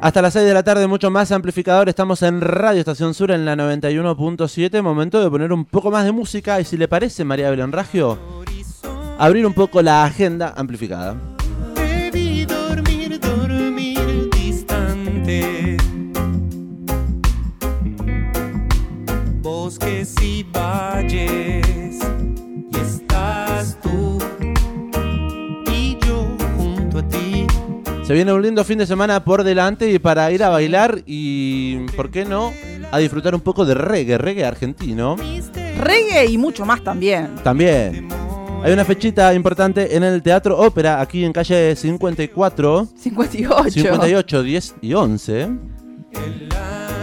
Hasta las 6 de la tarde, mucho más amplificador. Estamos en Radio Estación Sur en la 91.7. Momento de poner un poco más de música. Y si le parece, María Belén Ragio, abrir un poco la agenda amplificada. Debí dormir, dormir. Bosques y valles, Se viene un lindo fin de semana por delante y para ir a bailar y, ¿por qué no?, a disfrutar un poco de reggae, reggae argentino. Reggae y mucho más también. También. Hay una fechita importante en el Teatro Ópera, aquí en calle 54, 58. 58, 10 y 11. En,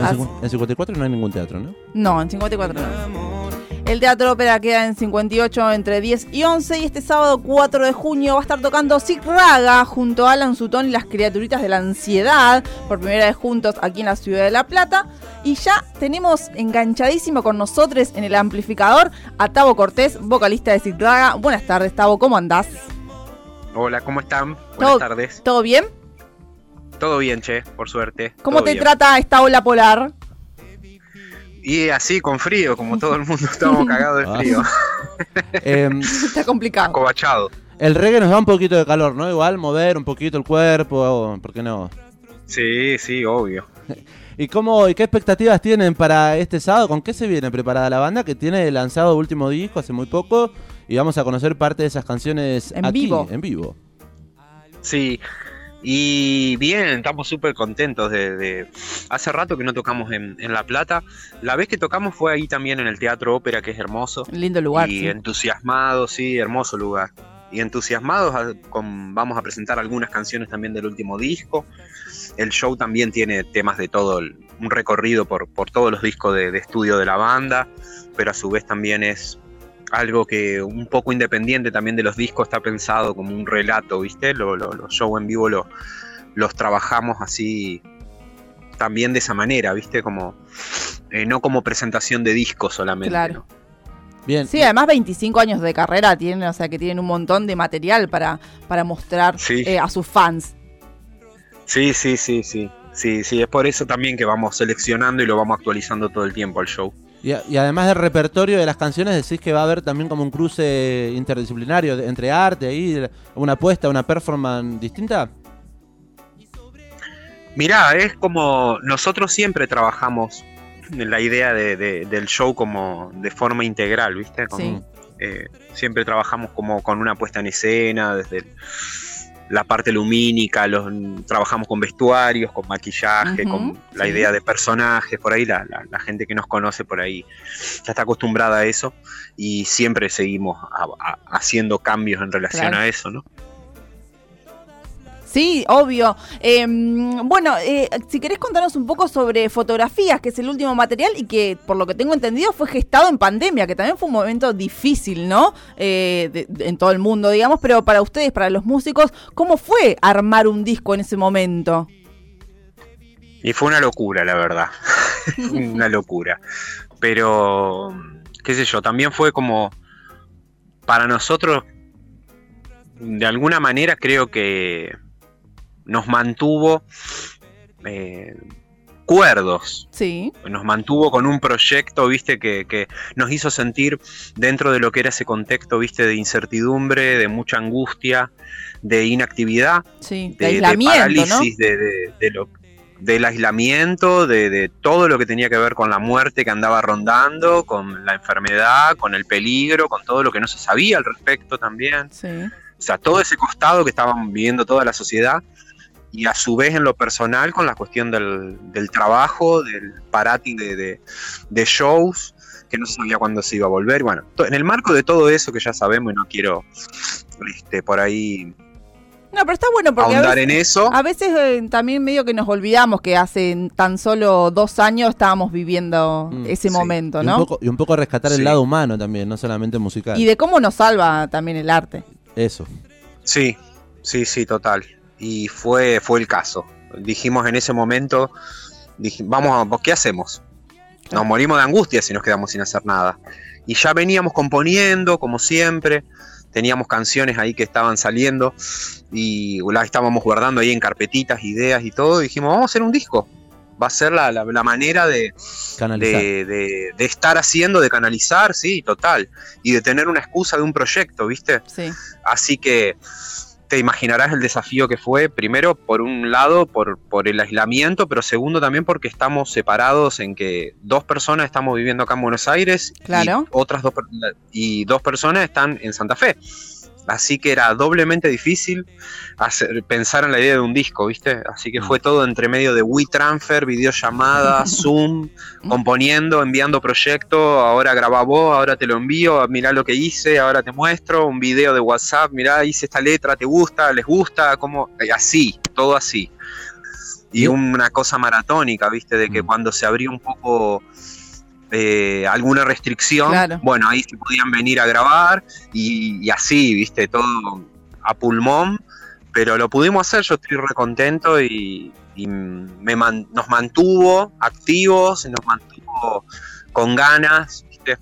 Ah, cincu- en 54 no hay ningún teatro, ¿no? No, en 54 no. El Teatro Ópera queda en 58 entre 10 y 11 y este sábado 4 de junio va a estar tocando Sig Raga junto a Alan Sutton y las criaturitas de la ansiedad por primera vez juntos aquí en la ciudad de La Plata y ya tenemos enganchadísimo con nosotros en el amplificador a Tavo Cortés, vocalista de Sig Raga. Buenas tardes Tavo, ¿cómo andás? Hola, ¿cómo están? Buenas Todo- tardes. ¿Todo bien? Todo bien, che, por suerte. ¿Cómo todo te bien. trata esta ola polar? Y así, con frío, como todo el mundo estamos cagados de Ah. frío. Em, Está complicado. Acobachado. el reggae nos da un poquito de calor, ¿no? Igual mover un poquito el cuerpo, ¿por qué no? Sí, sí, obvio. ¿Y cómo y qué expectativas tienen para este sábado? ¿Con qué se viene preparada la banda que tiene lanzado último disco hace muy poco y vamos a conocer parte de esas canciones En aquí, vivo. en vivo? Sí. Y bien, estamos súper contentos de, de- Hace rato que no tocamos en, en La Plata. La vez que tocamos fue ahí también en el Teatro Ópera, que es hermoso. Lindo lugar. y sí. entusiasmados, sí, hermoso lugar. Y entusiasmados, a- con- vamos a presentar algunas canciones también del último disco. El show también tiene temas de todo, el- un recorrido por, por todos los discos de, de estudio de la banda, pero a su vez también es algo que un poco independiente también de los discos, está pensado como un relato, ¿viste? Lo- lo- los shows en vivo lo- los trabajamos así también de esa manera, ¿viste? Como, eh, no como presentación de discos solamente. Claro. ¿no? Bien. Sí, además 25 años de carrera tienen, o sea que tienen un montón de material para, para mostrar Sí. eh, a sus fans. Sí, sí, sí, sí. Sí, sí, es por eso también que vamos seleccionando y lo vamos actualizando todo el tiempo al show. Y, a- y además del repertorio de las canciones, decís que va a haber también como un cruce interdisciplinario de- entre arte y una apuesta, una performance distinta. Mirá, es como nosotros siempre trabajamos en la idea de- de- del show como de forma integral, ¿viste? Como, Sí. eh, siempre trabajamos como con una puesta en escena, desde el- la parte lumínica, los, trabajamos con vestuarios, con maquillaje, con la sí. idea de personajes, por ahí la, la- la gente que nos conoce por ahí ya está acostumbrada a eso y siempre seguimos a- a- haciendo cambios en relación Claro. a eso, ¿no? Sí, obvio. Eh, bueno, eh, si querés contarnos un poco sobre fotografías, que es el último material y que, por lo que tengo entendido, fue gestado en pandemia, que también fue un momento difícil, ¿no? Eh, de- de- en todo el mundo, digamos, pero para ustedes, para los músicos, ¿cómo fue armar un disco en ese momento? Y fue una locura, la verdad. una locura. Pero, qué sé yo, también fue como, para nosotros, de alguna manera creo que nos mantuvo eh, cuerdos, Sí, nos mantuvo con un proyecto, viste, que, que nos hizo sentir dentro de lo que era ese contexto, viste, de incertidumbre, de mucha angustia, de inactividad, sí. De, de, de aislamiento, ¿no? parálisis, de, de- de lo, del aislamiento, de, de todo lo que tenía que ver con la muerte que andaba rondando, con la enfermedad, con el peligro, con todo lo que no se sabía al respecto también. Sí. O sea, todo ese costado que estaban viviendo toda la sociedad y a su vez en lo personal con la cuestión del, del trabajo, del parati de, de- de shows, que no se sabía cuándo se iba a volver. Bueno, to- en el marco de todo eso que ya sabemos y no quiero este, por ahí No, pero está bueno porque a ahondar veces, en eso. a veces, eh, también medio que nos olvidamos que hace tan solo dos años estábamos viviendo Mm, ese sí. momento, Y un, ¿no? poco, y un poco rescatar el lado humano también, no solamente musical. Y de cómo nos salva también el arte. Eso. Sí, sí, sí, total. Y fue, fue el caso. Dijimos en ese momento, dij- vamos ¿qué hacemos? Nos morimos de angustia si nos quedamos sin hacer nada. Y ya veníamos componiendo, como siempre. teníamos canciones ahí que estaban saliendo y las estábamos guardando ahí en carpetitas, ideas y todo. Y dijimos, vamos a hacer un disco. Va a ser la, la- la manera de, Canalizar. de, de- de estar haciendo, de canalizar, sí, total. Y de tener una excusa de un proyecto, ¿viste? Sí. Así que te imaginarás el desafío que fue, primero, por un lado, por, por el aislamiento, pero segundo también porque estamos separados en que dos personas estamos viviendo acá en Buenos Aires Claro. y otras dos, y dos personas están en Santa Fe. Así que era doblemente difícil hacer, pensar en la idea de un disco, ¿viste? Así que fue todo entre medio de WeTransfer, videollamada, Zoom, componiendo, enviando proyecto, ahora graba vos, ahora te lo envío, mirá lo que hice, ahora te muestro, un video de WhatsApp, mirá, hice esta letra, ¿te gusta? ¿Les gusta? ¿Cómo? Eh, Así, todo así. Y Y- una cosa maratónica, ¿viste? De que Mm. cuando se abrió un poco eh, alguna restricción, Claro. bueno, ahí se podían venir a grabar y, y así, ¿viste? Todo a pulmón, pero lo pudimos hacer, yo estoy recontento y, y me man- nos mantuvo activos, nos mantuvo con ganas, ¿viste?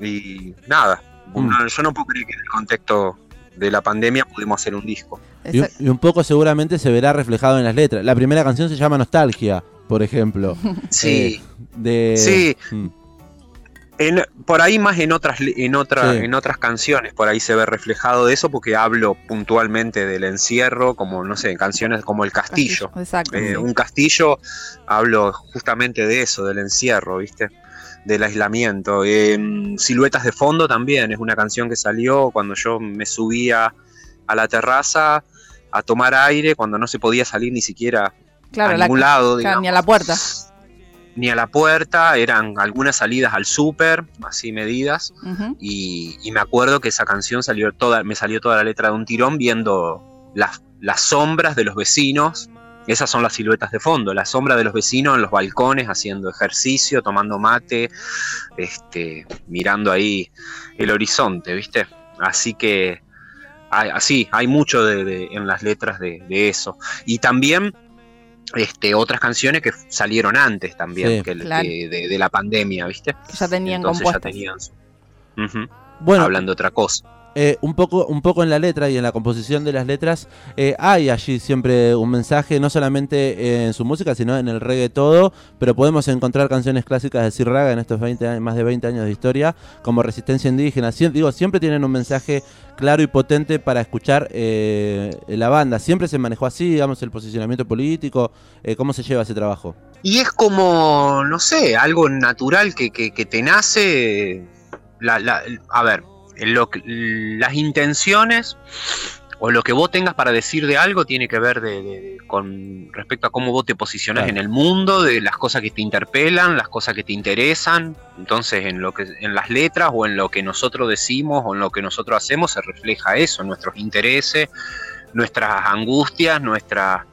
Y nada, Mm. no- yo no puedo creer que en el contexto de la pandemia pudimos hacer un disco. Y, un poco seguramente se verá reflejado en las letras. La primera canción se llama Nostalgia, por ejemplo. Sí, Eh, de, Sí. Mm, En- por ahí más en otras en otra, Sí. en otras canciones por ahí se ve reflejado de eso porque hablo puntualmente del encierro como no sé en canciones como el castillo, Exacto. Eh, sí. un castillo hablo justamente de eso del encierro viste del aislamiento En siluetas de fondo también es una canción que salió cuando yo me subía a la terraza a tomar aire cuando no se podía salir ni siquiera Claro, a la- ningún lado claro, digamos ni a la puerta. Ni a la puerta, eran algunas salidas al súper, así medidas, y, y me acuerdo que esa canción salió toda, me salió toda la letra de un tirón viendo las, las sombras de los vecinos, esas son las siluetas de fondo, la sombra de los vecinos en los balcones haciendo ejercicio, tomando mate, este, mirando ahí el horizonte, ¿viste? Así que hay, así, hay mucho de, de- en las letras de, de eso. Y también este, otras canciones que salieron antes también Sí. que, Claro. de, de la pandemia, ¿viste? Que ya tenían Entonces compuestas. ya tenían su- Ujú, Bueno, hablando de otra cosa. Eh, un, poco, un poco en la letra y en la composición de las letras, eh, hay allí siempre un mensaje, no solamente en su música, sino en el reggae todo, pero podemos encontrar canciones clásicas de Sir Raga en estos 20 años, más de 20 años de historia, como Resistencia Indígena. Digo, siempre tienen un mensaje claro y potente para escuchar eh, la banda. Siempre se manejó así, digamos, el posicionamiento político. ¿Cómo se lleva ese trabajo? Y es como, no sé, algo natural que, que- te nace. A ver, lo que- las intenciones o lo que vos tengas para decir de algo tiene que ver de- de- de- con respecto a cómo vos te posicionás Claro. en el mundo, de las cosas que te interpelan, las cosas que te interesan. Entonces, en lo que en las letras o en lo que nosotros decimos o en lo que nosotros hacemos se refleja eso, nuestros intereses, nuestras angustias, nuestras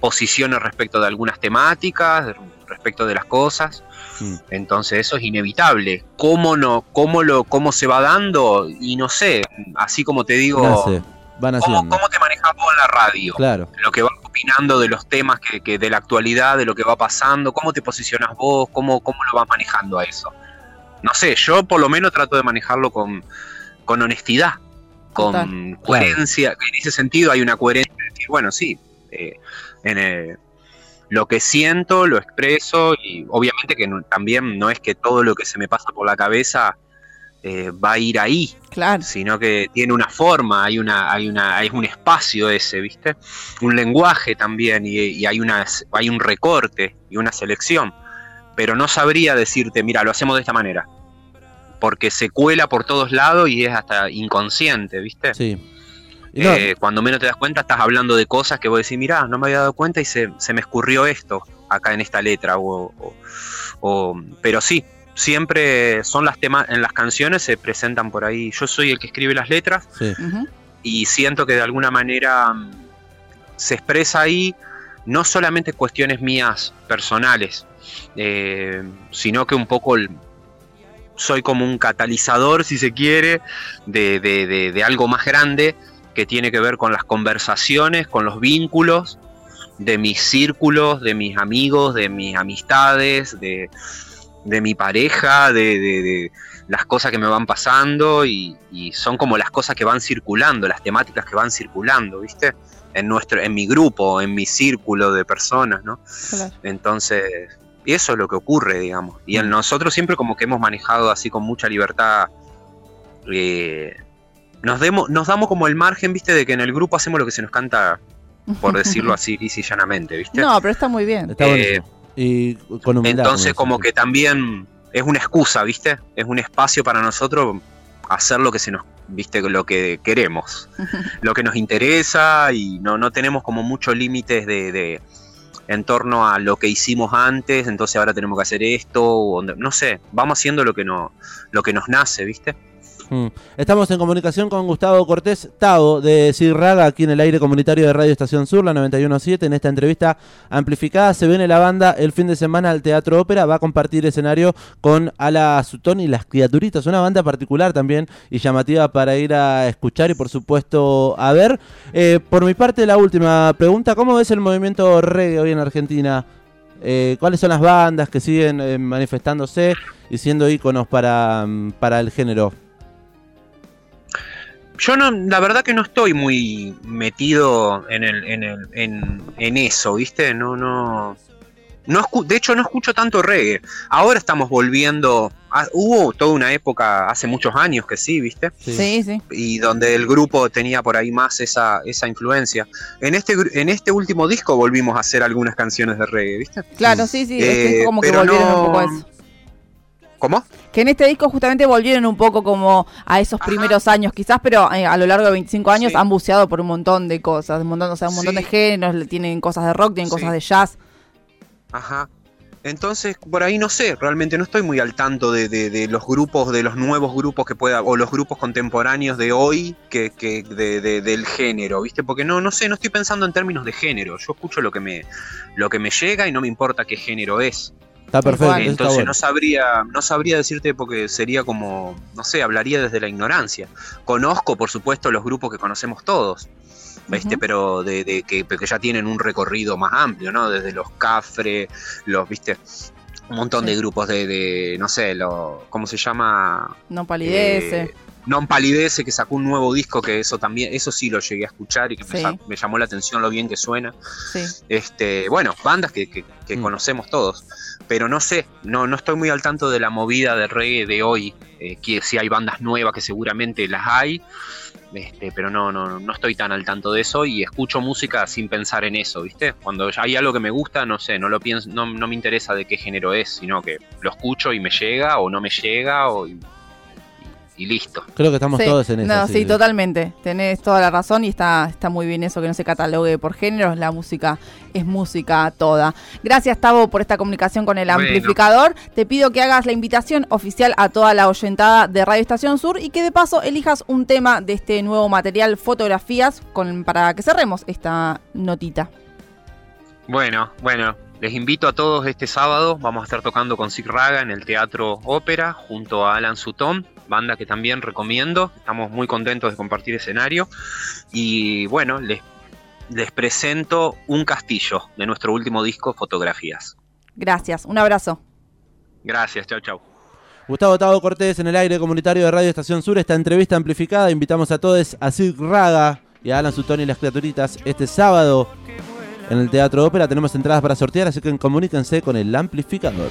posiciones respecto de algunas temáticas, respecto de las cosas. Mm. Entonces eso es inevitable. ¿Cómo no? ¿Cómo lo, cómo se va dando? Y no sé, así como te digo, van ¿cómo, cómo te manejas vos en la radio? Claro. Lo que vas opinando de los temas que, que de la actualidad, de lo que va pasando, cómo te posicionas vos, cómo, cómo lo vas manejando a eso. No sé, yo por lo menos trato de manejarlo con, con honestidad, con Total. coherencia. En ese sentido hay una coherencia de decir, bueno, sí, eh, en, eh, lo que siento lo expreso y obviamente que no- también no es que todo lo que se me pasa por la cabeza eh, va a ir ahí, Claro. sino que tiene una forma, hay una, hay una, hay un espacio ese, ¿viste? Un lenguaje también, y, y hay una, hay un recorte y una selección. Pero no sabría decirte, mira, lo hacemos de esta manera. Porque se cuela por todos lados y es hasta inconsciente, ¿viste? Sí. No, Eh, cuando menos te das cuenta, estás hablando de cosas que vos decís, mirá, no me había dado cuenta y se, se me escurrió esto acá en esta letra. O, o- o- pero sí, siempre son las temas, en las canciones se presentan por ahí. Yo soy el que escribe las letras sí. Y siento que de alguna manera mm, se expresa ahí no solamente cuestiones mías personales, eh, sino que un poco el- soy como un catalizador, si se quiere, de, de- de- de algo más grande que tiene que ver con las conversaciones, con los vínculos de mis círculos, de mis amigos, de mis amistades, de, de mi pareja, de, de- de las cosas que me van pasando y, y son como las cosas que van circulando, las temáticas que van circulando, ¿viste? En nuestro, en mi grupo, en mi círculo de personas, ¿no? Claro. Entonces, y eso es lo que ocurre, digamos. Y en nosotros siempre como que hemos manejado así con mucha libertad. eh, nos, demos, nos damos como el margen, viste, de que en el grupo hacemos lo que se nos canta, por decirlo así, lisa y llanamente, viste. No, pero está muy bien. Está Eh. Y con humildad. Entonces como que también es una excusa, viste. Es un espacio para nosotros hacer lo que se nos, viste, lo que queremos, lo que nos interesa y no, no tenemos como muchos límites de, de- en torno a lo que hicimos antes, entonces ahora tenemos que hacer esto, o no sé, vamos haciendo lo que, no, lo que nos nace, ¿viste? Mm. Estamos en comunicación con Gustavo Cortés Tavo de Cirraga, aquí en el aire comunitario de Radio Estación Sur, la 917. En esta entrevista amplificada se viene la banda el fin de semana al Teatro Ópera. Va a compartir escenario con Ala Sutón y Las Criaturitas, una banda particular también y llamativa para ir a escuchar y por supuesto a ver. Eh, por mi parte, la última pregunta: ¿cómo ves el movimiento reggae hoy en Argentina? Eh, ¿Cuáles son las bandas que siguen eh, manifestándose y siendo íconos para, mm, para el género? Yo no, la verdad que no estoy muy metido en el, en el, en, en eso, ¿viste? No, no. No escu- de hecho, no escucho tanto reggae. Ahora estamos volviendo. a- hubo toda una época, hace muchos años que sí, ¿viste? Sí, sí. Y donde el grupo tenía por ahí más esa, esa influencia. En este, gru- en este último disco volvimos a hacer algunas canciones de reggae, ¿viste? Claro, sí, sí. es Eh, es como que pero volvieron no- un poco a eso. ¿Cómo? Que en este disco justamente volvieron un poco como a esos Ajá. primeros años, quizás, pero eh, a lo largo de 25 años Sí. han buceado por un montón de cosas, un montón, o sea, un montón Sí. de géneros, tienen cosas de rock, tienen Sí. cosas de jazz. Ajá. Entonces, por ahí no sé, realmente no estoy muy al tanto de, de- de los grupos, de los nuevos grupos que pueda, o los grupos contemporáneos de hoy, que, que de, de- del género, ¿viste? Porque no, no sé, no estoy pensando en términos de género. Yo escucho lo que me, lo que me llega y no me importa qué género es. Está perfecto. está Entonces bueno. no sabría, no sabría decirte porque sería como, no sé, hablaría desde la ignorancia. Conozco, por supuesto, los grupos que conocemos todos, ¿viste? Pero de, de que, que ya tienen un recorrido más amplio, ¿no? Desde los Cafre, los, ¿viste? Un montón Sí. de grupos de, de, no sé, lo, ¿cómo se llama? No palidece. Eh, Non Palidece, que sacó un nuevo disco, que eso también, eso sí lo llegué a escuchar y que me Sí. sa- me, llamó la atención lo bien que suena. sí. Este, bueno, bandas que, que- que Mm. conocemos todos. Pero no sé, no, no estoy muy al tanto de la movida de reggae de hoy. eh, que si hay bandas nuevas, que seguramente las hay. Este, pero no, no, no estoy tan al tanto de eso y escucho música sin pensar en eso, ¿viste? Cuando hay algo que me gusta, no sé, no lo pienso, no, no me interesa de qué género es, sino que lo escucho y me llega o no me llega o, y, listo. Creo que estamos Sí. todos en eso. No, sí, totalmente. Tenés toda la razón y está, está muy bien eso que no se catalogue por géneros. La música es música toda. Gracias, Tavo, por esta comunicación con el Bueno. amplificador. Te pido que hagas la invitación oficial a toda la oyentada de Radio Estación Sur y que de paso elijas un tema de este nuevo material, fotografías, con, para que cerremos esta notita. Bueno, bueno, les invito a todos este sábado. Vamos a estar tocando con Sig Raga en el Teatro Ópera junto a Alan Sutton, banda que también recomiendo. Estamos muy contentos de compartir escenario. Y bueno, les, les presento un castillo de nuestro último disco, Fotografías. Gracias, un abrazo. Gracias, chau, chau. Gustavo Tavo Cortés en el aire comunitario de Radio Estación Sur. Esta entrevista amplificada. Invitamos a todos a Sir Raga y a Alan Sutton y las criaturitas este sábado en el Teatro Ópera. Tenemos entradas para sortear, así que comuníquense con el amplificador.